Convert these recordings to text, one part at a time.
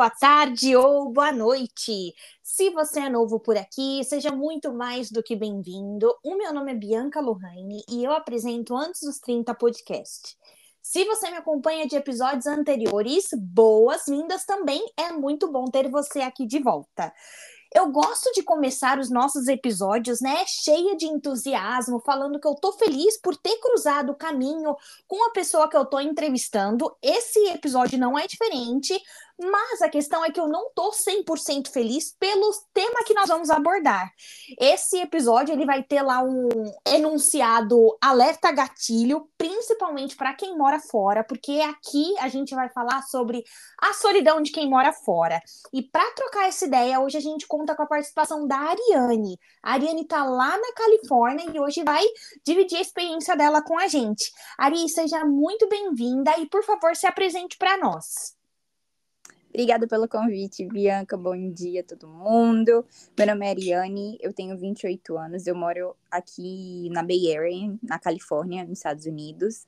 boa tarde ou boa noite! Se você é novo por aqui, seja muito mais do que bem-vindo. O meu nome é Bianca Lohane e eu apresento Antes dos 30 podcast. Se você me acompanha de episódios anteriores, boas-vindas também. É muito bom ter você aqui de volta. Eu gosto de começar os nossos episódios, né, cheia de entusiasmo, falando que eu tô feliz por ter cruzado o caminho com a pessoa que eu tô entrevistando. Esse episódio não é diferente, mas a questão é que eu não tô 100% feliz pelo tema que nós vamos abordar. Esse episódio ele vai ter lá um enunciado alerta gatilho, principalmente para quem mora fora, porque aqui a gente vai falar sobre a solidão de quem mora fora. E para trocar essa ideia, hoje a gente conta com a participação da Ariane. A Ariane tá lá na Califórnia e hoje vai dividir a experiência dela com a gente. Ari, seja muito bem-vinda e por favor, se apresente para nós. Obrigada pelo convite, Bianca. Bom dia todo mundo. Meu nome é Ariane, eu tenho 28 anos, eu moro aqui na Bay Area, na Califórnia, nos Estados Unidos.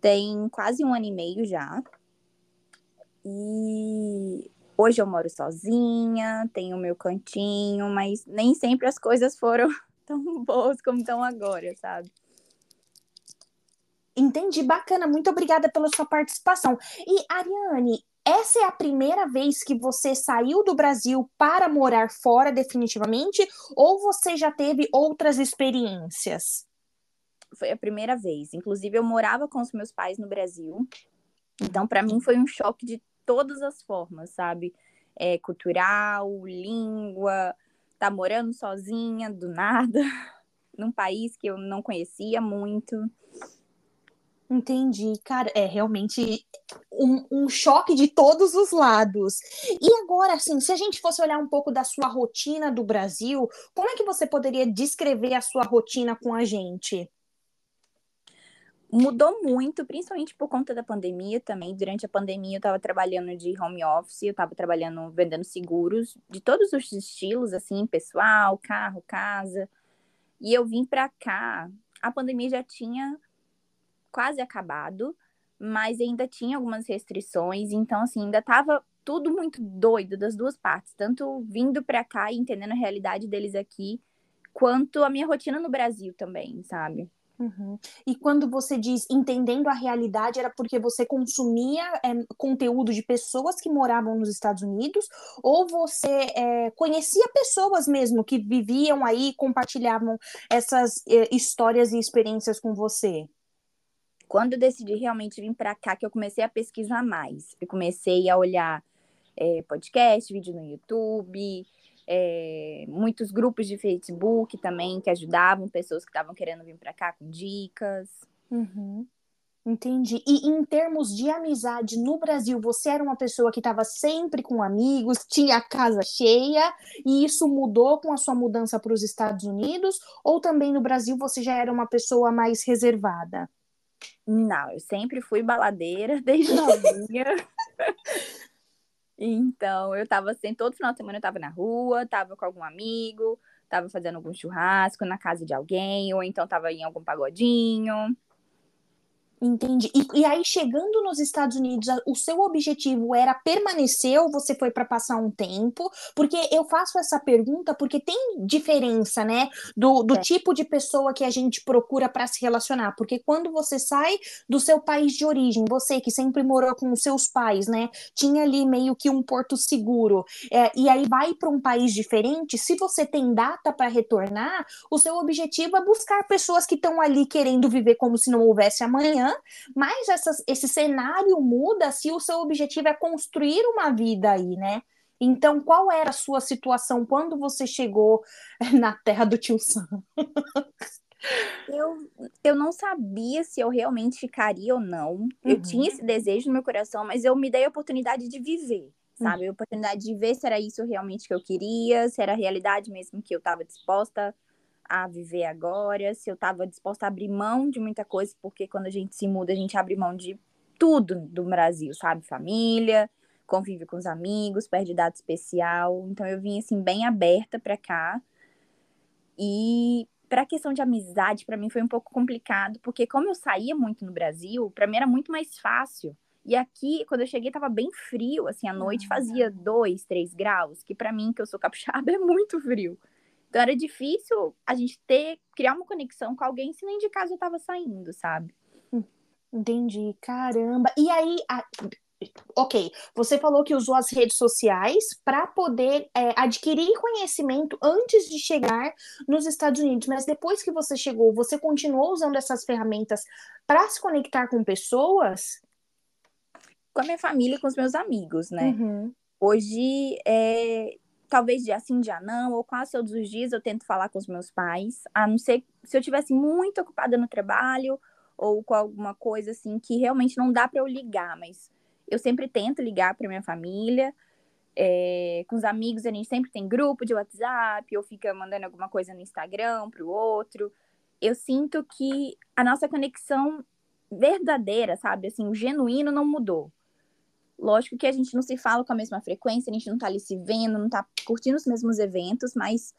Tem quase um ano e meio já. E hoje eu moro sozinha, tenho o meu cantinho, mas nem sempre as coisas foram tão boas como estão agora, sabe? Entendi, bacana. Muito obrigada pela sua participação. E, Ariane, essa é a primeira vez que você saiu do Brasil para morar fora definitivamente ou você já teve outras experiências? Foi a primeira vez. Inclusive, eu morava com os meus pais no Brasil. Então, para mim, foi um choque de todas as formas, sabe? É, cultural, língua, tá morando sozinha, do nada, num país que eu não conhecia muito. Entendi, cara, é realmente um, um, choque de todos os lados. E agora, assim, se a gente fosse olhar um pouco da sua rotina do Brasil, como é que você poderia descrever a sua rotina com a gente? Mudou muito, principalmente por conta da pandemia também. Durante a pandemia, eu estava trabalhando de home office, eu estava trabalhando vendendo seguros de todos os estilos, assim, pessoal, carro, casa. E eu vim para cá, a pandemia já tinha quase acabado, mas ainda tinha algumas restrições, então assim, ainda estava tudo muito doido das duas partes, tanto vindo para cá e entendendo a realidade deles aqui, quanto a minha rotina no Brasil também, sabe? Uhum. E quando você diz entendendo a realidade, era porque você consumia é, conteúdo de pessoas que moravam nos Estados Unidos, ou você é, conhecia pessoas mesmo que viviam aí, compartilhavam essas é, histórias e experiências com você? Quando eu decidi realmente vir para cá, que eu comecei a pesquisar mais. Eu comecei a olhar é, podcast, vídeo no YouTube, é, muitos grupos de Facebook também que ajudavam pessoas que estavam querendo vir para cá com dicas. Uhum. Entendi. E em termos de amizade no Brasil, você era uma pessoa que estava sempre com amigos, tinha a casa cheia, e isso mudou com a sua mudança para os Estados Unidos? Ou também no Brasil você já era uma pessoa mais reservada? Não, eu sempre fui baladeira desde novinha. então, eu tava assim, todo final de semana eu tava na rua, tava com algum amigo, tava fazendo algum churrasco na casa de alguém, ou então tava em algum pagodinho. Entendi. E, e, aí, chegando nos Estados Unidos, o seu objetivo era permanecer ou você foi para passar um tempo? Porque eu faço essa pergunta porque tem diferença, né, do, do é. tipo de pessoa que a gente procura para se relacionar. Porque quando você sai do seu país de origem, você que sempre morou com os seus pais, né, tinha ali meio que um porto seguro, é, e aí vai para um país diferente, se você tem data para retornar, o seu objetivo é buscar pessoas que estão ali querendo viver como se não houvesse amanhã mas essas, esse cenário muda se o seu objetivo é construir uma vida aí, né? Então, qual era a sua situação quando você chegou na terra do tio Sam? Eu, eu não sabia se eu realmente ficaria ou não. Uhum. Eu tinha esse desejo no meu coração, mas eu me dei a oportunidade de viver, sabe? Uhum. A oportunidade de ver se era isso realmente que eu queria, se era a realidade mesmo que eu estava disposta a viver agora, se eu estava disposta a abrir mão de muita coisa, porque quando a gente se muda, a gente abre mão de tudo do Brasil, sabe? Família, convive com os amigos, perde data especial. Então eu vim assim bem aberta para cá. E para a questão de amizade, para mim foi um pouco complicado, porque como eu saía muito no Brasil, para mim era muito mais fácil E aqui, quando eu cheguei, tava bem frio, assim, à noite fazia 2, 3 graus, que para mim, que eu sou capixaba, é muito frio. Então era difícil a gente ter, criar uma conexão com alguém se nem de casa eu tava saindo, sabe? Entendi, caramba. E aí, a... ok, você falou que usou as redes sociais para poder é, adquirir conhecimento antes de chegar nos Estados Unidos, mas depois que você chegou, você continuou usando essas ferramentas para se conectar com pessoas? Com a minha família e com os meus amigos, né? Uhum. Hoje, é, talvez dia sim, dia não, ou quase todos os dias eu tento falar com os meus pais, a não ser se eu tivesse muito ocupada no trabalho ou com alguma coisa assim que realmente não dá para eu ligar, mas eu sempre tento ligar para minha família. É, com os amigos a gente sempre tem grupo de WhatsApp ou fica mandando alguma coisa no Instagram para o outro. Eu sinto que a nossa conexão verdadeira, sabe, assim, o genuíno não mudou. Lógico que a gente não se fala com a mesma frequência, a gente não tá ali se vendo, não tá curtindo os mesmos eventos, mas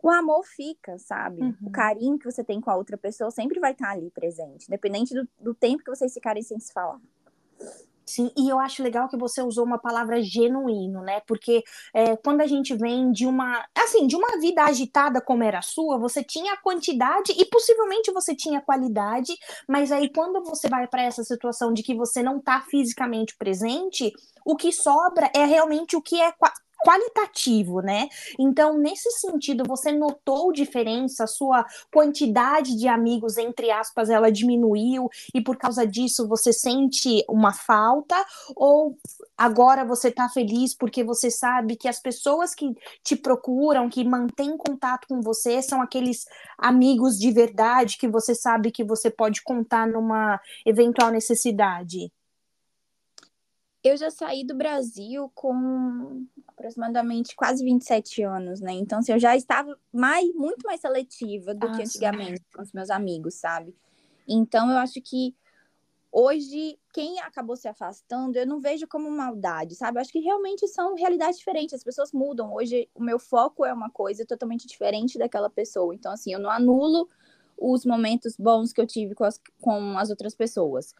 o amor fica, sabe? Uhum. O carinho que você tem com a outra pessoa sempre vai estar ali presente, independente do, do tempo que vocês ficarem sem se falar. Sim, e eu acho legal que você usou uma palavra genuíno, né? Porque é, quando a gente vem de uma, assim, de uma vida agitada como era a sua, você tinha a quantidade e possivelmente você tinha qualidade, mas aí quando você vai para essa situação de que você não está fisicamente presente, o que sobra é realmente o que é qualitativo, né? Então, nesse sentido, você notou diferença? Sua quantidade de amigos, entre aspas, ela diminuiu e por causa disso você sente uma falta? Ou agora você tá feliz porque você sabe que as pessoas que te procuram, que mantêm contato com você, são aqueles amigos de verdade que você sabe que você pode contar numa eventual necessidade? Eu já saí do Brasil com aproximadamente quase 27 anos, né? Então, assim, eu já estava mais, muito mais seletiva do ah, que antigamente sim. com os meus amigos, sabe? Então, eu acho que hoje, quem acabou se afastando, eu não vejo como maldade, sabe? Eu acho que realmente são realidades diferentes, as pessoas mudam. Hoje, o meu foco é uma coisa totalmente diferente daquela pessoa. Então, assim, eu não anulo os momentos bons que eu tive com as, com as outras pessoas.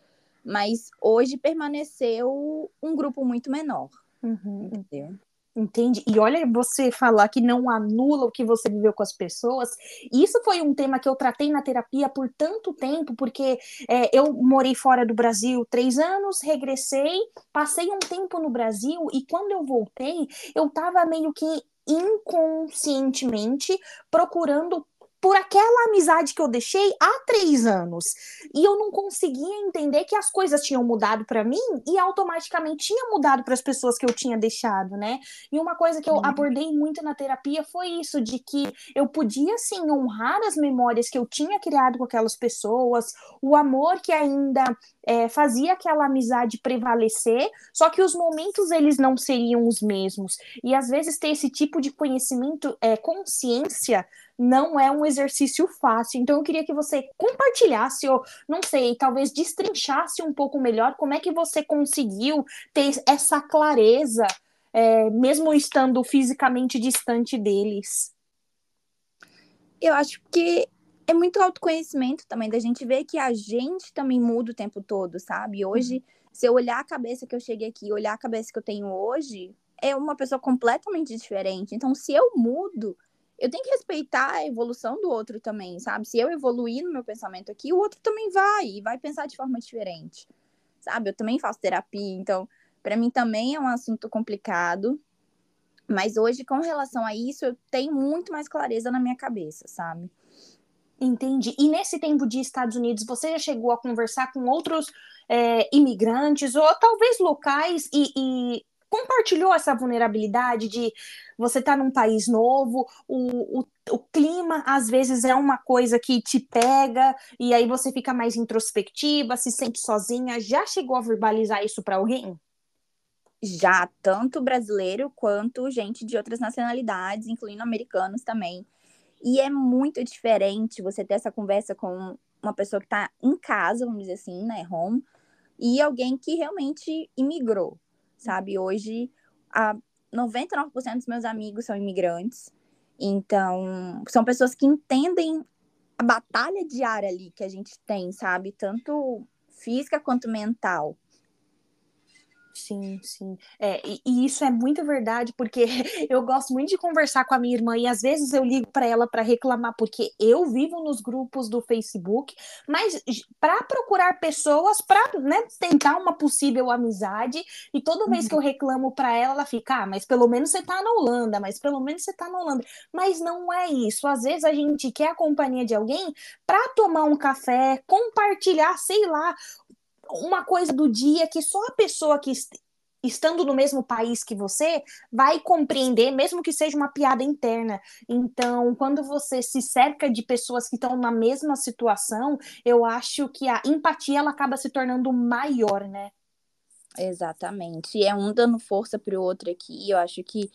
Mas hoje permaneceu um grupo muito menor. Uhum. Entendeu? Entende? E olha você falar que não anula o que você viveu com as pessoas. Isso foi um tema que eu tratei na terapia por tanto tempo, porque é, eu morei fora do Brasil três anos, regressei, passei um tempo no Brasil e quando eu voltei, eu estava meio que inconscientemente procurando por aquela amizade que eu deixei há três anos. E eu não conseguia entender que as coisas tinham mudado para mim e automaticamente tinha mudado para as pessoas que eu tinha deixado, né? E uma coisa que eu uhum. abordei muito na terapia foi isso, de que eu podia sim honrar as memórias que eu tinha criado com aquelas pessoas, o amor que ainda é, fazia aquela amizade prevalecer, só que os momentos eles não seriam os mesmos. E às vezes ter esse tipo de conhecimento, é, consciência, não é um exercício fácil. Então eu queria que você compartilhasse, ou não sei, talvez destrinchasse um pouco melhor como é que você conseguiu ter essa clareza, é, mesmo estando fisicamente distante deles. Eu acho que é muito autoconhecimento também, da gente ver que a gente também muda o tempo todo, sabe? Hoje, uhum. se eu olhar a cabeça que eu cheguei aqui, olhar a cabeça que eu tenho hoje, é uma pessoa completamente diferente. Então, se eu mudo, eu tenho que respeitar a evolução do outro também, sabe? Se eu evoluir no meu pensamento aqui, o outro também vai e vai pensar de forma diferente, sabe? Eu também faço terapia, então para mim também é um assunto complicado, mas hoje com relação a isso eu tenho muito mais clareza na minha cabeça, sabe? Entendi. E nesse tempo de Estados Unidos, você já chegou a conversar com outros é, imigrantes ou talvez locais e, e compartilhou essa vulnerabilidade de você estar tá num país novo, o, o, o, clima às vezes é uma coisa que te pega, e aí você fica mais introspectiva, se sente sozinha. Já chegou a verbalizar isso para alguém? Já, tanto brasileiro quanto gente de outras nacionalidades, incluindo americanos também. E é muito diferente você ter essa conversa com uma pessoa que está em casa, vamos dizer assim, né, home, e alguém que realmente imigrou sabe? Hoje, a 99% dos meus amigos são imigrantes. Então, são pessoas que entendem a batalha diária ali que a gente tem, sabe? Tanto física quanto mental. Sim, sim. É, e, e, isso é muito verdade, porque eu gosto muito de conversar com a minha irmã e às vezes eu ligo para ela para reclamar, porque eu vivo nos grupos do Facebook, mas para procurar pessoas para né, tentar uma possível amizade, e toda vez que eu uhum. reclamo para ela, ela fica, ah, mas pelo menos você tá na Holanda, mas pelo menos você tá na Holanda. Mas não é isso. Às vezes a gente quer a companhia de alguém para tomar um café, compartilhar, sei lá, uma coisa do dia que só a pessoa que estando no mesmo país que você vai compreender, mesmo que seja uma piada interna. Então, quando você se cerca de pessoas que estão na mesma situação, eu acho que a empatia ela acaba se tornando maior, né? Exatamente. E é um dando força para o outro aqui. Eu acho que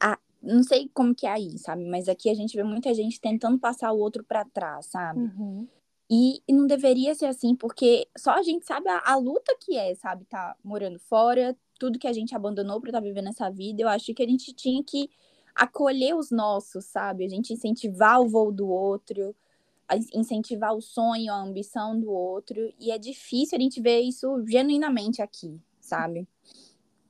a, não sei como que é aí, sabe? Mas aqui a gente vê muita gente tentando passar o outro para trás, sabe? Uhum. E, não deveria ser assim, porque só a gente sabe a, a, luta que é, sabe? Tá morando fora, tudo que a gente abandonou para estar tá vivendo essa vida. Eu acho que a gente tinha que acolher os nossos, sabe? A gente incentivar o voo do outro, incentivar o sonho, a ambição do outro. E é difícil a gente ver isso genuinamente aqui, sabe?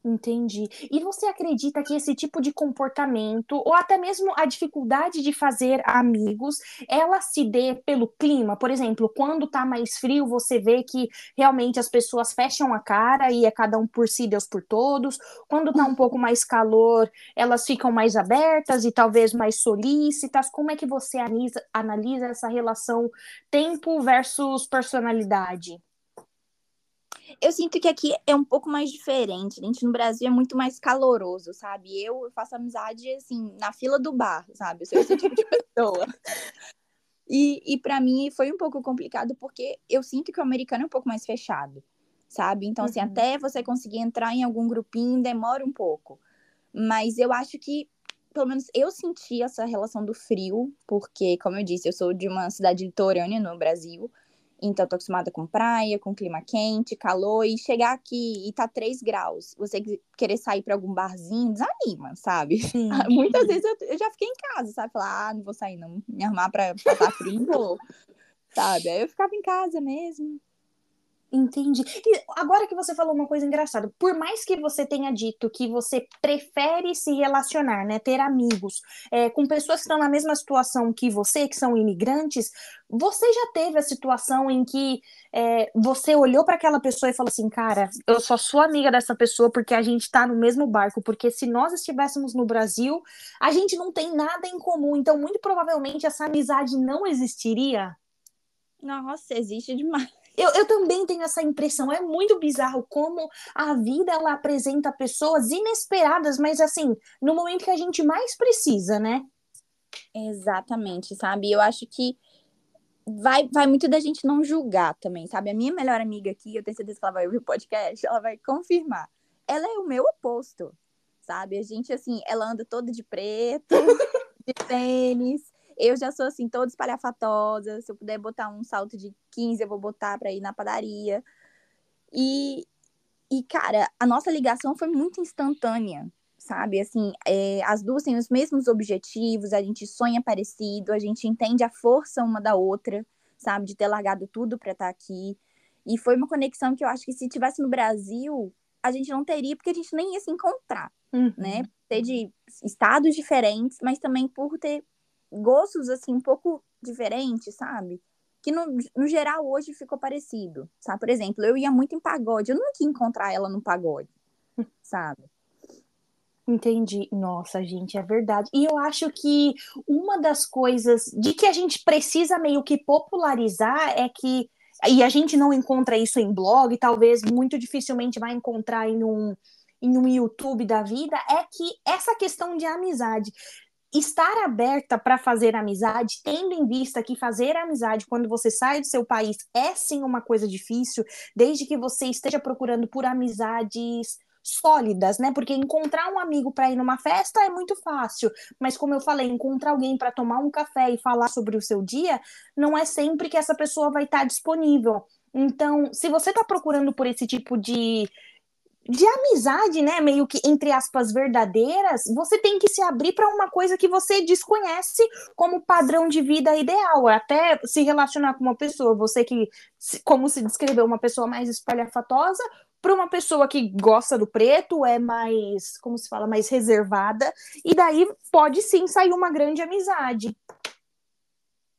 Entendi. E você acredita que esse tipo de comportamento, ou até mesmo a dificuldade de fazer amigos, ela se dê pelo clima? Por exemplo, quando tá mais frio, você vê que realmente as pessoas fecham a cara e é cada um por si, Deus por todos. Quando tá um pouco mais calor, elas ficam mais abertas e talvez mais solícitas. Como é que você analisa, analisa essa relação tempo versus personalidade? Eu sinto que aqui é um pouco mais diferente. A gente no Brasil é muito mais caloroso, sabe? Eu faço amizade, assim, na fila do bar, sabe? Eu sou esse tipo de pessoa. E, e para mim foi um pouco complicado porque eu sinto que o americano é um pouco mais fechado, sabe? Então, assim, uhum. até você conseguir entrar em algum grupinho demora um pouco. Mas eu acho que, pelo menos eu senti essa relação do frio, porque, como eu disse, eu sou de uma cidade litorânea no Brasil. Então, tô acostumada com praia, com clima quente, calor, e chegar aqui e tá 3 graus, você querer sair para algum barzinho, desanima, sabe? Sim. Muitas vezes eu, eu, já fiquei em casa, sabe? Falar, ah, não vou sair, não, me arrumar pra passar frio, vou. Sabe? Aí eu ficava em casa mesmo. Entendi. E agora que você falou uma coisa engraçada, por mais que você tenha dito que você prefere se relacionar, né, ter amigos é, com pessoas que estão na mesma situação que você, que são imigrantes, você já teve a situação em que é, você olhou para aquela pessoa e falou assim, cara, eu só sou amiga dessa pessoa porque a gente está no mesmo barco, porque se nós estivéssemos no Brasil, a gente não tem nada em comum, então muito provavelmente essa amizade não existiria. Nossa, existe demais. Eu, eu também tenho essa impressão. É muito bizarro como a vida ela apresenta pessoas inesperadas, mas assim, no momento que a gente mais precisa, né? Exatamente, sabe? Eu acho que vai, vai muito da gente não julgar também, sabe? A minha melhor amiga aqui, eu tenho certeza que ela vai ouvir o podcast, ela vai confirmar. Ela é o meu oposto, sabe? A gente, assim, ela anda toda de preto, de tênis. Eu já sou assim, toda espalhafatosa. Se eu puder botar um salto de 15, eu vou botar para ir na padaria. E, e, cara, a nossa ligação foi muito instantânea, sabe? Assim, é, as duas têm os mesmos objetivos, a gente sonha parecido, a gente entende a força uma da outra, sabe? De ter largado tudo para estar tá aqui. E foi uma conexão que eu acho que se tivesse no Brasil, a gente não teria, porque a gente nem ia se encontrar, uhum. né? Ter de estados diferentes, mas também por ter gostos, assim, um pouco diferentes, sabe? Que no, no geral hoje ficou parecido, sabe? Por exemplo, eu ia muito em pagode, eu nunca ia encontrar ela no pagode, sabe? Entendi. Nossa, gente, é verdade. E eu acho que uma das coisas de que a gente precisa meio que popularizar é que e a gente não encontra isso em blog, talvez muito dificilmente vai encontrar em um, em um YouTube da vida, é que essa questão de amizade estar aberta para fazer amizade, tendo em vista que fazer amizade quando você sai do seu país é sim uma coisa difícil, desde que você esteja procurando por amizades sólidas, né? Porque encontrar um amigo para ir numa festa é muito fácil, mas como eu falei, encontrar alguém para tomar um café e falar sobre o seu dia, não é sempre que essa pessoa vai estar disponível. Então, se você está procurando por esse tipo de, de amizade, né, meio que entre aspas verdadeiras, você tem que se abrir para uma coisa que você desconhece como padrão de vida ideal, até se relacionar com uma pessoa, você que como se descreveu uma pessoa mais espalhafatosa, para uma pessoa que gosta do preto, é mais, como se fala, mais reservada, e daí pode sim sair uma grande amizade.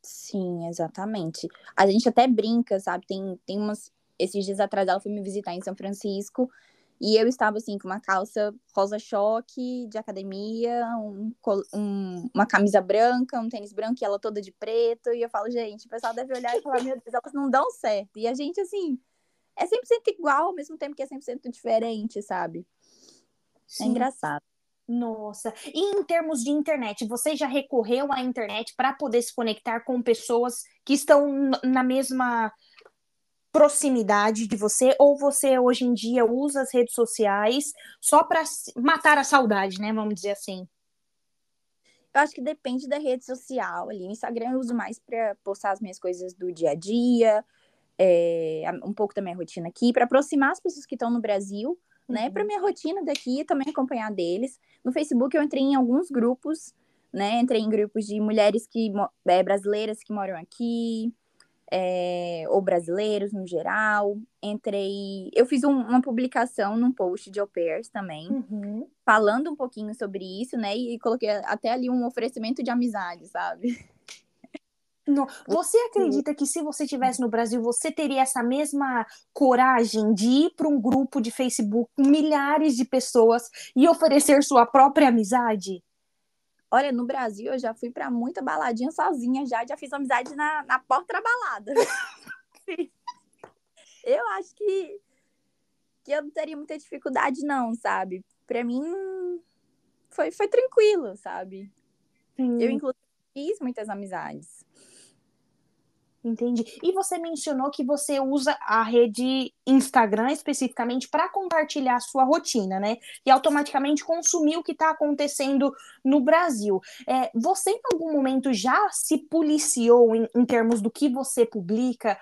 Sim, exatamente. A gente até brinca, sabe? Tem, tem umas. Esses dias atrás ela foi me visitar em São Francisco e eu estava assim com uma calça rosa choque de academia, um, um, uma camisa branca, um tênis branco e ela toda de preto. E eu falo, gente, o pessoal deve olhar e falar, meu Deus, elas não dão certo. E a gente, assim, é 100% igual ao mesmo tempo que é 100% diferente, sabe? É Sim. É engraçado. Nossa, e em termos de internet, você já recorreu à internet para poder se conectar com pessoas que estão na mesma proximidade de você, ou você hoje em dia usa as redes sociais só para matar a saudade, né? Vamos dizer assim. Eu acho que depende da rede social ali. O Instagram eu uso mais para postar as minhas coisas do dia a dia, é, um pouco da minha rotina aqui, para aproximar as pessoas que estão no Brasil, né? Para uhum. minha rotina daqui e também acompanhar deles. No Facebook eu entrei em alguns grupos, né? Entrei em grupos de mulheres que é, brasileiras que moram aqui, é, ou brasileiros no geral. Entrei. Eu fiz um, uma publicação num post de au pairs também, uhum. falando um pouquinho sobre isso, né? E coloquei até ali um oferecimento de amizade, sabe? No, você acredita que se você estivesse no Brasil, você teria essa mesma coragem de ir para um grupo de Facebook com milhares de pessoas e oferecer sua própria amizade? Olha, no Brasil eu já fui para muita baladinha sozinha, já já fiz amizade na, na porta da balada. eu acho que que eu não teria muita dificuldade não, sabe? Para mim foi, foi tranquilo, sabe? Sim. Eu inclusive fiz muitas amizades. Entendi. E você mencionou que você usa a rede Instagram especificamente para compartilhar a sua rotina, né? E automaticamente consumir o que está acontecendo no Brasil. É, você, em algum momento, já se policiou em, em termos do que você publica?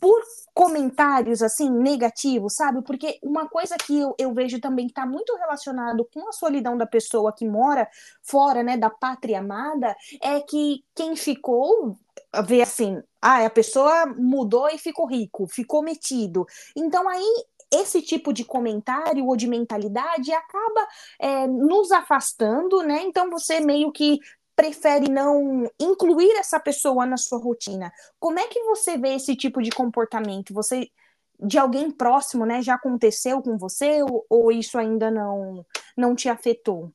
Por comentários assim negativos, sabe? Porque uma coisa que eu, eu vejo também que está muito relacionado com a solidão da pessoa que mora fora, né, da pátria amada, é que quem ficou vê assim, ah, a pessoa mudou e ficou rico, ficou metido. Então aí esse tipo de comentário ou de mentalidade acaba é, nos afastando, né? Então você meio que prefere não incluir essa pessoa na sua rotina. Como é que você vê esse tipo de comportamento? Você de alguém próximo, né? Já aconteceu com você ou, ou isso ainda não não te afetou?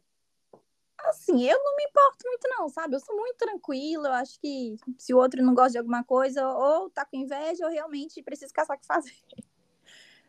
Assim, eu não me importo muito, não, sabe? Eu sou muito tranquila. Eu acho que se o outro não gosta de alguma coisa, ou tá com inveja, ou realmente precisa caçar o que fazer.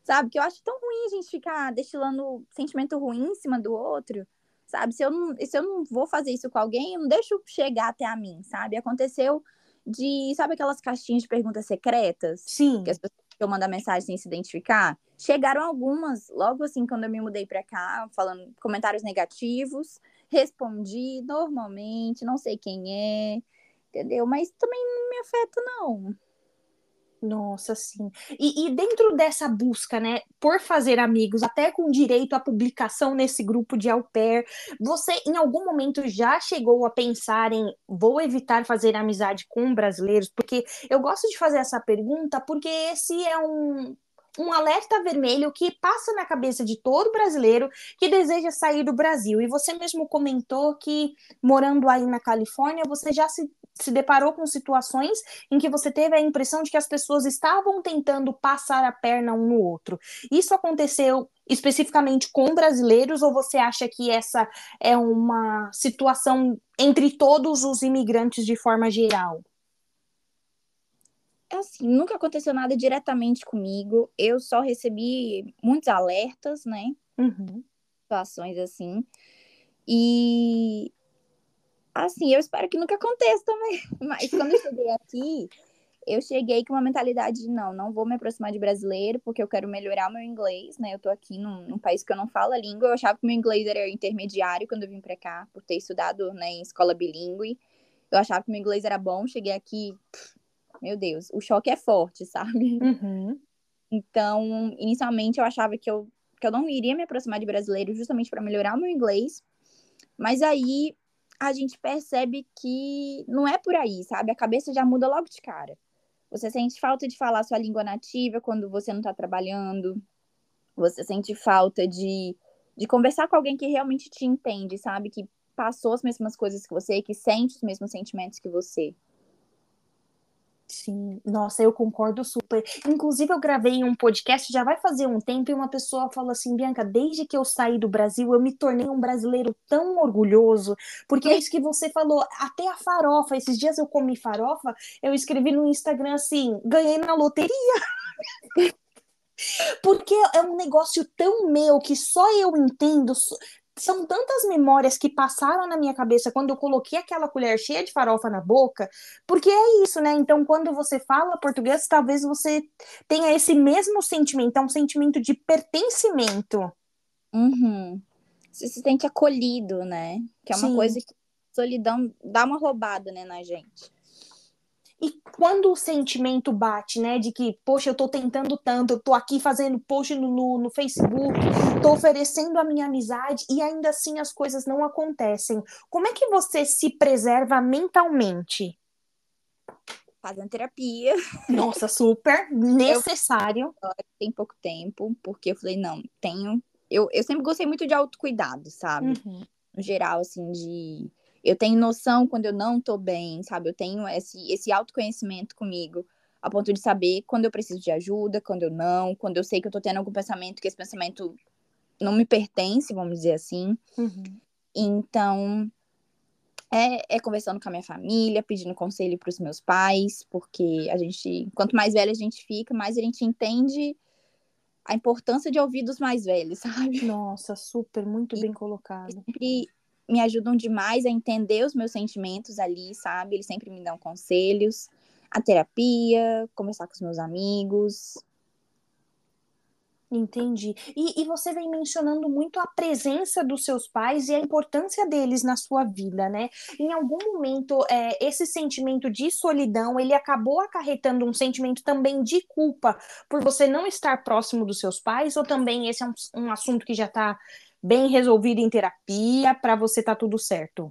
sabe? Que eu acho tão ruim a gente ficar destilando sentimento ruim em cima do outro. Sabe? Se eu não, se eu não vou fazer isso com alguém, eu não deixo chegar até a mim, sabe? Aconteceu de. Sabe aquelas caixinhas de perguntas secretas? Sim. Que as pessoas eu mandar mensagem sem se identificar. Chegaram algumas, logo assim, quando eu me mudei para cá, falando comentários negativos respondi normalmente, não sei quem é, entendeu? Mas também não me afeta, não. Nossa, sim. E, e, dentro dessa busca, né, por fazer amigos, até com direito à publicação nesse grupo de au pair, você em algum momento já chegou a pensar em vou evitar fazer amizade com brasileiros? Porque eu gosto de fazer essa pergunta porque esse é um, um alerta vermelho que passa na cabeça de todo brasileiro que deseja sair do Brasil. E você mesmo comentou que, morando aí na Califórnia, você já se, se deparou com situações em que você teve a impressão de que as pessoas estavam tentando passar a perna um no outro. Isso aconteceu especificamente com brasileiros ou você acha que essa é uma situação entre todos os imigrantes de forma geral? assim, nunca aconteceu nada diretamente comigo. Eu só recebi muitos alertas, né? Uhum. Situações assim. E assim, eu espero que nunca aconteça também. Mas quando eu cheguei aqui, eu cheguei com uma mentalidade de não, não vou me aproximar de brasileiro, porque eu quero melhorar meu inglês, né? Eu tô aqui num, num país que eu não falo a língua. Eu achava que meu inglês era intermediário quando eu vim pra cá, por ter estudado né, em escola bilíngue. Eu achava que meu inglês era bom, cheguei aqui, meu Deus, o choque é forte, sabe? Uhum. Então, inicialmente eu achava que eu, que eu não iria me aproximar de brasileiro justamente para melhorar o meu inglês. Mas aí a gente percebe que não é por aí, sabe? A cabeça já muda logo de cara. Você sente falta de falar sua língua nativa quando você não está trabalhando. Você sente falta de, de conversar com alguém que realmente te entende, sabe? Que passou as mesmas coisas que você, que sente os mesmos sentimentos que você. Sim, nossa, eu concordo super. Inclusive, eu gravei um podcast já vai fazer um tempo e uma pessoa falou assim: Bianca, desde que eu saí do Brasil, eu me tornei um brasileiro tão orgulhoso, porque é isso que você falou, até a farofa. Esses dias eu comi farofa, eu escrevi no Instagram assim: ganhei na loteria. Porque é um negócio tão meu que só eu entendo, são tantas memórias que passaram na minha cabeça quando eu coloquei aquela colher cheia de farofa na boca, porque é isso, né? Então, quando você fala português, talvez você tenha esse mesmo sentimento, é um sentimento de pertencimento. Uhum. Você se sente acolhido, né? Que é uma Sim. coisa que solidão dá uma roubada, né, na gente. E quando o sentimento bate, né, de que, poxa, eu tô tentando tanto, eu tô aqui fazendo post no, no, no Facebook, tô oferecendo a minha amizade e ainda assim as coisas não acontecem. Como é que você se preserva mentalmente? Fazendo terapia. Nossa, super necessário. Eu, tem pouco tempo, porque eu falei, não, tenho. Eu, eu sempre gostei muito de autocuidado, sabe? Uhum. No geral, assim, de eu tenho noção quando eu não tô bem, sabe? Eu tenho esse, esse autoconhecimento comigo, a ponto de saber quando eu preciso de ajuda, quando eu não, quando eu sei que eu tô tendo algum pensamento que esse pensamento não me pertence, vamos dizer assim. Uhum. Então, é, é, conversando com a minha família, pedindo conselho para os meus pais, porque a gente, quanto mais velha a gente fica, mais a gente entende a importância de ouvir dos mais velhos, sabe? Nossa, super, muito e bem colocado. Sempre me ajudam demais a entender os meus sentimentos ali, sabe? Eles sempre me dão conselhos, a terapia, conversar com os meus amigos. Entendi. E, e, você vem mencionando muito a presença dos seus pais e a importância deles na sua vida, né? Em algum momento, é, esse sentimento de solidão, ele acabou acarretando um sentimento também de culpa por você não estar próximo dos seus pais? Ou também esse é um, um assunto que já está bem resolvido em terapia para você tá tudo certo?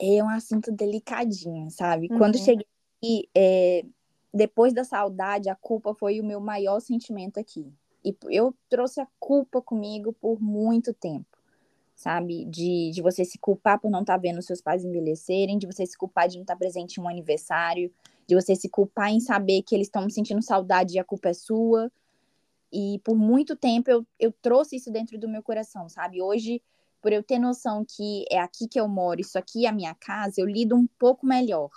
É um assunto delicadinho, sabe? Uhum. Quando cheguei aqui, é, depois da saudade, a culpa foi o meu maior sentimento aqui. E eu trouxe a culpa comigo por muito tempo, sabe? De, de você se culpar por não estar tá vendo seus pais envelhecerem, de você se culpar de não estar tá presente em um aniversário, de você se culpar em saber que eles estão sentindo saudade e a culpa é sua, e por muito tempo eu, eu trouxe isso dentro do meu coração, sabe? Hoje, por eu ter noção que é aqui que eu moro, isso aqui é a minha casa, eu lido um pouco melhor,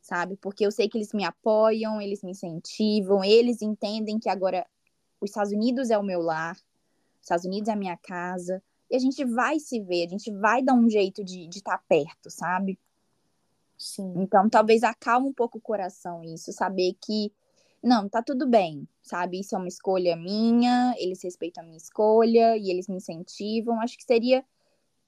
sabe? Porque eu sei que eles me apoiam, eles me incentivam, eles entendem que agora os Estados Unidos é o meu lar, os Estados Unidos é a minha casa, e a gente vai se ver, a gente vai dar um jeito de estar tá perto, sabe? Sim. Então, talvez acalme um pouco o coração isso, saber que não, tá tudo bem, sabe? Isso é uma escolha minha, eles respeitam a minha escolha e eles me incentivam. Acho que seria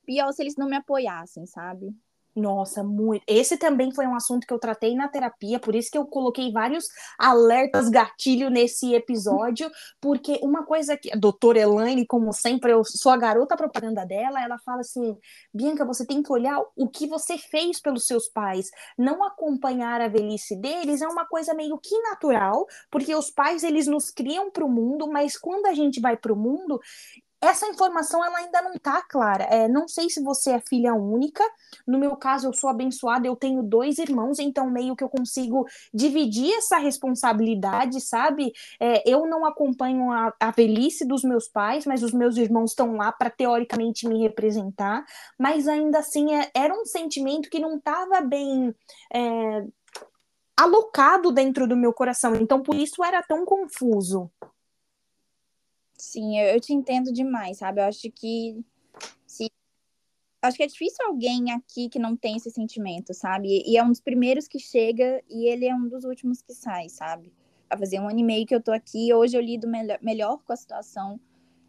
pior se eles não me apoiassem, sabe? Nossa, muito. Esse também foi um assunto que eu tratei na terapia, por isso que eu coloquei vários alertas gatilho nesse episódio, porque uma coisa que a doutora Elaine, como sempre, eu sou a garota propaganda dela, ela fala assim: Bianca, você tem que olhar o que você fez pelos seus pais. Não acompanhar a velhice deles é uma coisa meio que natural, porque os pais eles nos criam para o mundo, mas quando a gente vai para o mundo, essa informação ela ainda não está clara. É, não sei se você é filha única. No meu caso, eu sou abençoada, eu tenho dois irmãos, então meio que eu consigo dividir essa responsabilidade, sabe? É, eu não acompanho a, a, velhice dos meus pais, mas os meus irmãos estão lá para teoricamente me representar. Mas ainda assim, é, era um sentimento que não estava bem. É, alocado dentro do meu coração, então por isso era tão confuso. Sim, eu, eu te entendo demais, sabe? Eu acho que se acho que é difícil alguém aqui que não tem esse sentimento, sabe? E é um dos primeiros que chega e ele é um dos últimos que sai, sabe? Vai fazer um ano e meio que eu tô aqui, hoje eu lido melhor, melhor com a situação,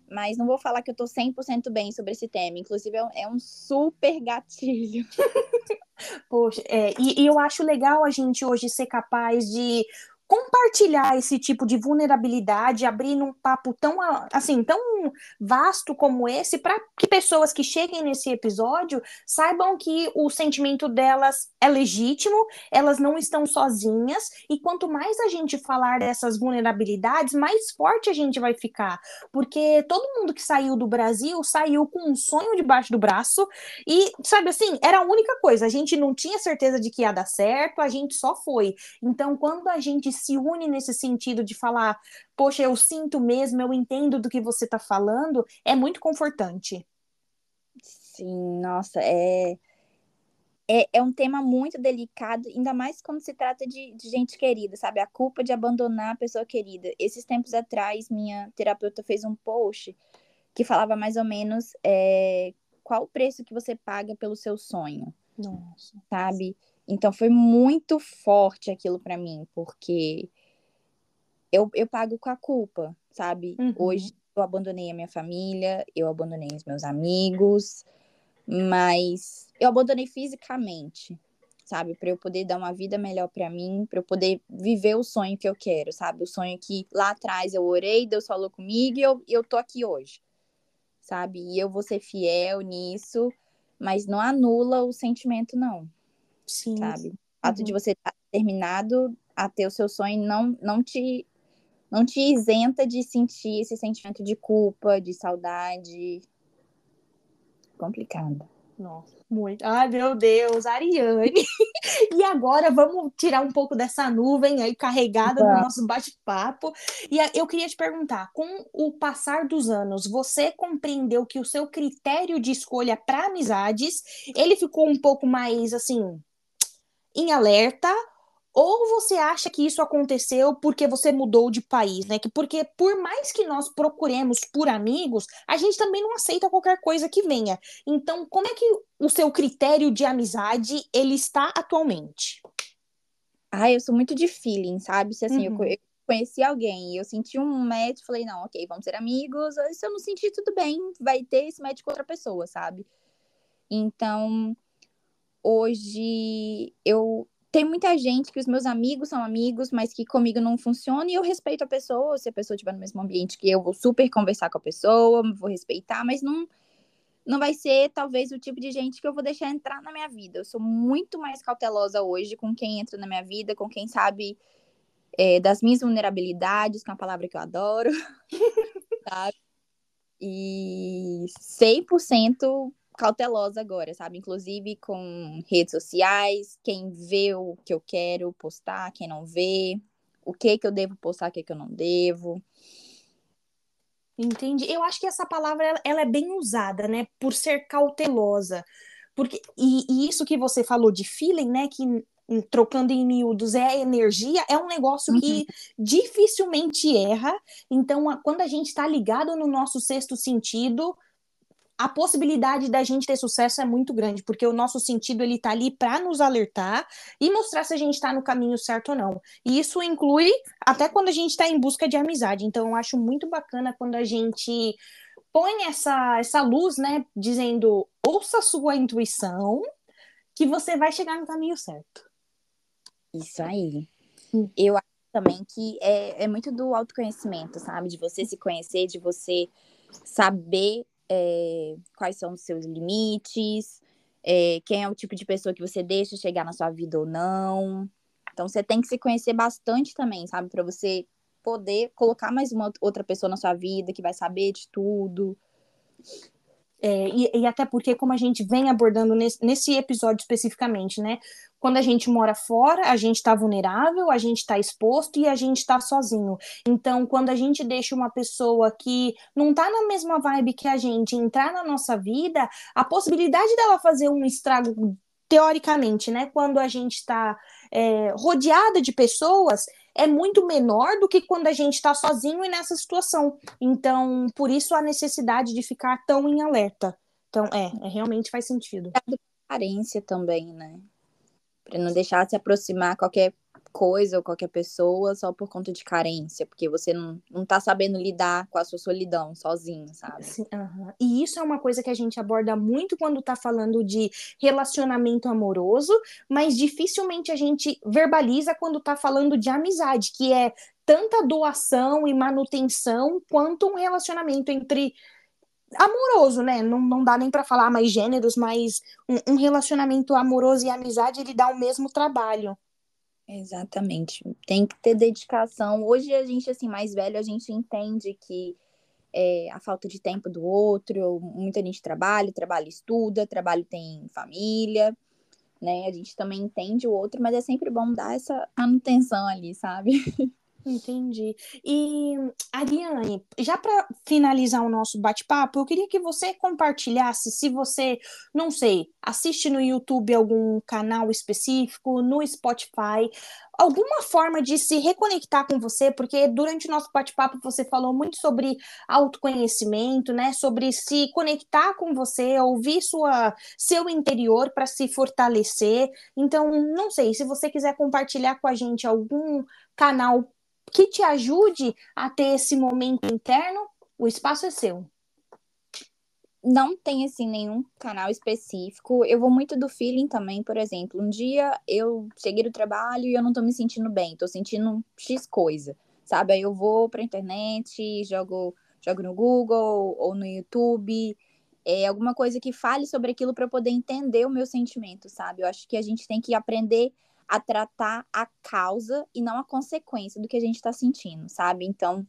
mas não vou falar que eu tô 100% bem sobre esse tema. Inclusive, é um é super gatilho. Poxa, é, e, e eu acho legal a gente hoje ser capaz de compartilhar esse tipo de vulnerabilidade, abrir um papo tão assim, tão tão vasto como esse para que pessoas que cheguem nesse episódio saibam que o sentimento delas é legítimo, elas não estão sozinhas e quanto mais a gente falar dessas vulnerabilidades, mais forte a gente vai ficar, porque todo mundo que saiu do Brasil saiu com um sonho debaixo do braço e sabe assim, era a única coisa, a gente não tinha certeza de que ia dar certo, a gente só foi. Então, quando a gente se une nesse sentido de falar, poxa, eu sinto mesmo, eu entendo do que você está falando, é muito confortante. Sim, nossa, é, é, é um tema muito delicado, ainda mais quando se trata de, de gente querida, sabe? A culpa de abandonar a pessoa querida. Esses tempos atrás, minha terapeuta fez um post que falava mais ou menos é, qual o preço que você paga pelo seu sonho. Nossa. Sabe? Então foi muito forte aquilo para mim, porque eu, eu pago com a culpa, sabe? Uhum. Hoje eu abandonei a minha família, eu abandonei os meus amigos, mas eu abandonei fisicamente, sabe? Para eu poder dar uma vida melhor para mim, para eu poder viver o sonho que eu quero, sabe? O sonho que lá atrás eu orei, Deus falou comigo e eu, eu tô aqui hoje, sabe? E eu vou ser fiel nisso, mas não anula o sentimento, não. Sim. Sabe? O fato uhum. de você estar terminado a ter o seu sonho não, não te não te isenta de sentir esse sentimento de culpa, de saudade. Complicado. Nossa, muito. Ai, meu Deus, Ariane. e agora vamos tirar um pouco dessa nuvem aí carregada no nosso bate-papo. E eu queria te perguntar: com o passar dos anos, você compreendeu que o seu critério de escolha para amizades ele ficou um pouco mais assim em alerta ou você acha que isso aconteceu porque você mudou de país, né? Que porque por mais que nós procuremos por amigos, a gente também não aceita qualquer coisa que venha. Então, como é que o seu critério de amizade ele está atualmente? Ah, eu sou muito de feeling, sabe? Se assim, uhum. eu conheci alguém eu senti um match, falei, não, ok, vamos ser amigos. Se eu não sentir, tudo bem, vai ter esse match com outra pessoa, sabe? Então, hoje eu tem muita gente que os meus amigos são amigos, mas que comigo não funciona e eu respeito a pessoa. Se a pessoa estiver no mesmo ambiente que eu, vou super conversar com a pessoa, vou respeitar, mas não não vai ser talvez o tipo de gente que eu vou deixar entrar na minha vida. Eu sou muito mais cautelosa hoje com quem entra na minha vida, com quem sabe é, das minhas vulnerabilidades, que é uma palavra que eu adoro, sabe? E 100% cautelosa agora, sabe? Inclusive com redes sociais, quem vê o que eu quero postar, quem não vê, o que que eu devo postar, o que que eu não devo. Entendi. Eu acho que essa palavra ela é bem usada, né? Por ser cautelosa. Porque, e, e isso que você falou de feeling, né? Que trocando em miúdos é energia, é um negócio uhum. que dificilmente erra. Então, a, quando a gente está ligado no nosso sexto sentido, a possibilidade da gente ter sucesso é muito grande, porque o nosso sentido ele tá ali para nos alertar e mostrar se a gente está no caminho certo ou não. E isso inclui até quando a gente está em busca de amizade. Então eu acho muito bacana quando a gente põe essa essa luz, né, dizendo ouça a sua intuição que você vai chegar no caminho certo. Isso aí. Hum. Eu acho também que é, é muito do autoconhecimento, sabe? De você se conhecer, de você saber é, quais são os seus limites, é, quem é o tipo de pessoa que você deixa chegar na sua vida ou não. Então você tem que se conhecer bastante também, sabe? Para você poder colocar mais uma outra pessoa na sua vida que vai saber de tudo. É, e, e, até porque, como a gente vem abordando nesse, nesse episódio especificamente, né? Quando a gente mora fora, a gente está vulnerável, a gente está exposto e a gente está sozinho. Então, quando a gente deixa uma pessoa que não está na mesma vibe que a gente entrar na nossa vida, a possibilidade dela fazer um estrago, teoricamente, né? Quando a gente está é, rodeada de pessoas, é muito menor do que quando a gente está sozinho e nessa situação. Então, por isso a necessidade de ficar tão em alerta. Então, é, é realmente faz sentido. É carência também, né? Para não deixar se aproximar qualquer coisa ou qualquer pessoa só por conta de carência, porque você não, não tá sabendo lidar com a sua solidão sozinho, sabe? Sim. E isso é uma coisa que a gente aborda muito quando tá falando de relacionamento amoroso, mas dificilmente a gente verbaliza quando tá falando de amizade, que é tanta doação e manutenção quanto um relacionamento entre amoroso, né? Não, não dá nem para falar mais gêneros, mas um, um, relacionamento amoroso e amizade ele dá o mesmo trabalho. Exatamente. Tem que ter dedicação. Hoje a gente assim mais velho a gente entende que é, a falta de tempo do outro, muita gente trabalha, trabalha estuda, trabalho tem família, né? A gente também entende o outro, mas é sempre bom dar essa manutenção ali, sabe? Entendi. E, Ariane, já para finalizar o nosso bate-papo, eu queria que você compartilhasse, se você, não sei, assiste no YouTube algum canal específico, no Spotify, alguma forma de se reconectar com você, porque durante o nosso bate-papo você falou muito sobre autoconhecimento, né? Sobre se conectar com você, ouvir sua, seu interior para se fortalecer. Então, não sei, se você quiser compartilhar com a gente algum canal que te ajude a ter esse momento interno, o espaço é seu. Não tem assim nenhum canal específico. Eu vou muito do feeling também, por exemplo. Um dia eu cheguei do trabalho e eu não tô me sentindo bem, tô sentindo X coisa, sabe? Aí eu vou pra internet, jogo, jogo no Google ou no YouTube, é alguma coisa que fale sobre aquilo para poder entender o meu sentimento, sabe? Eu acho que a gente tem que aprender a tratar a causa e não a consequência do que a gente está sentindo, sabe? Então,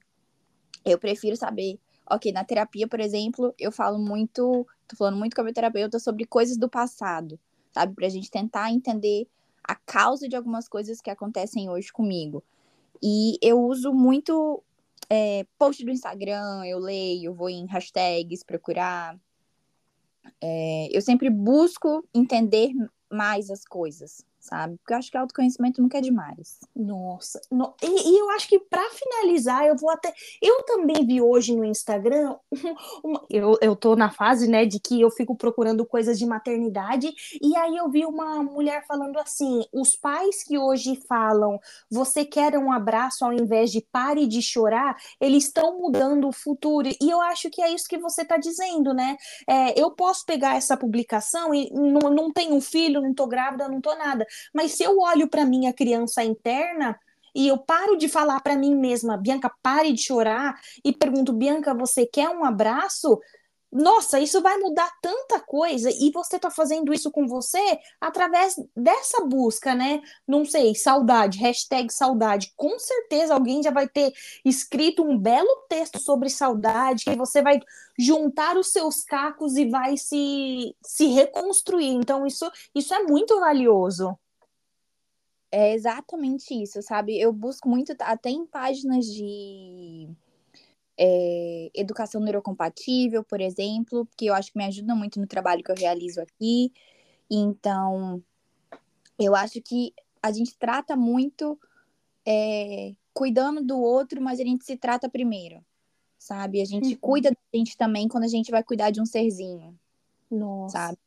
eu prefiro saber. Ok, na terapia, por exemplo, eu falo muito, tô falando muito com a minha terapeuta sobre coisas do passado, sabe? Pra gente tentar entender a causa de algumas coisas que acontecem hoje comigo. E eu uso muito é, post do Instagram, eu leio, vou em hashtags procurar. É, eu sempre busco entender mais as coisas, sabe? Porque eu acho que autoconhecimento nunca é demais. Nossa, no... e, e, eu acho que para finalizar, eu vou até. Eu também vi hoje no Instagram, uma... eu, eu tô na fase, né, de que eu fico procurando coisas de maternidade, e aí eu vi uma mulher falando assim: os pais que hoje falam, você quer um abraço ao invés de pare de chorar, eles estão mudando o futuro. E eu acho que é isso que você tá dizendo, né? É, eu posso pegar essa publicação e não, não tenho filho, não tô grávida, não tô nada mas se eu olho para minha criança interna e eu paro de falar para mim mesma, Bianca, pare de chorar, e pergunto, Bianca, você quer um abraço? Nossa, isso vai mudar tanta coisa e você está fazendo isso com você através dessa busca, né? Não sei, saudade, hashtag saudade. Com certeza alguém já vai ter escrito um belo texto sobre saudade, que você vai juntar os seus cacos e vai se, se reconstruir. Então, isso, isso é muito valioso. É exatamente isso, sabe? Eu busco muito, até em páginas de é, educação neurocompatível, por exemplo, que eu acho que me ajuda muito no trabalho que eu realizo aqui. Então, eu acho que a gente trata muito é, cuidando do outro, mas a gente se trata primeiro, sabe? A gente uhum. cuida da gente também quando a gente vai cuidar de um serzinho. Nossa. Sabe?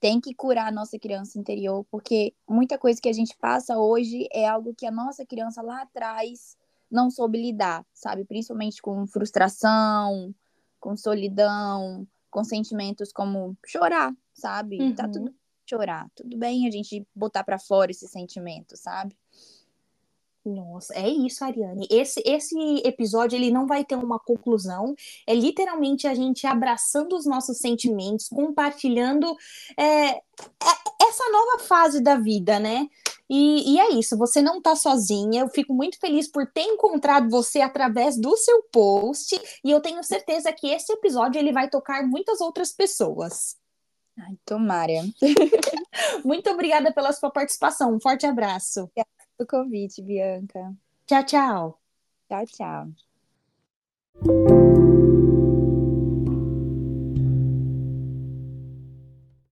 Tem que curar a nossa criança interior, porque muita coisa que a gente passa hoje é algo que a nossa criança lá atrás não soube lidar, sabe? Principalmente com frustração, com solidão, com sentimentos como chorar, sabe? Uhum. Tá tudo chorar, tudo bem a gente botar para fora esse sentimento, sabe? Nossa, é isso, Ariane. Esse, esse episódio ele não vai ter uma conclusão. É literalmente a gente abraçando os nossos sentimentos, compartilhando é, é, essa nova fase da vida, né? E, e, é isso, você não tá sozinha. Eu fico muito feliz por ter encontrado você através do seu post. E eu tenho certeza que esse episódio ele vai tocar muitas outras pessoas. Ai, tomara. muito obrigada pela sua participação. Um forte abraço o convite, Bianca. Tchau, tchau. Tchau, tchau.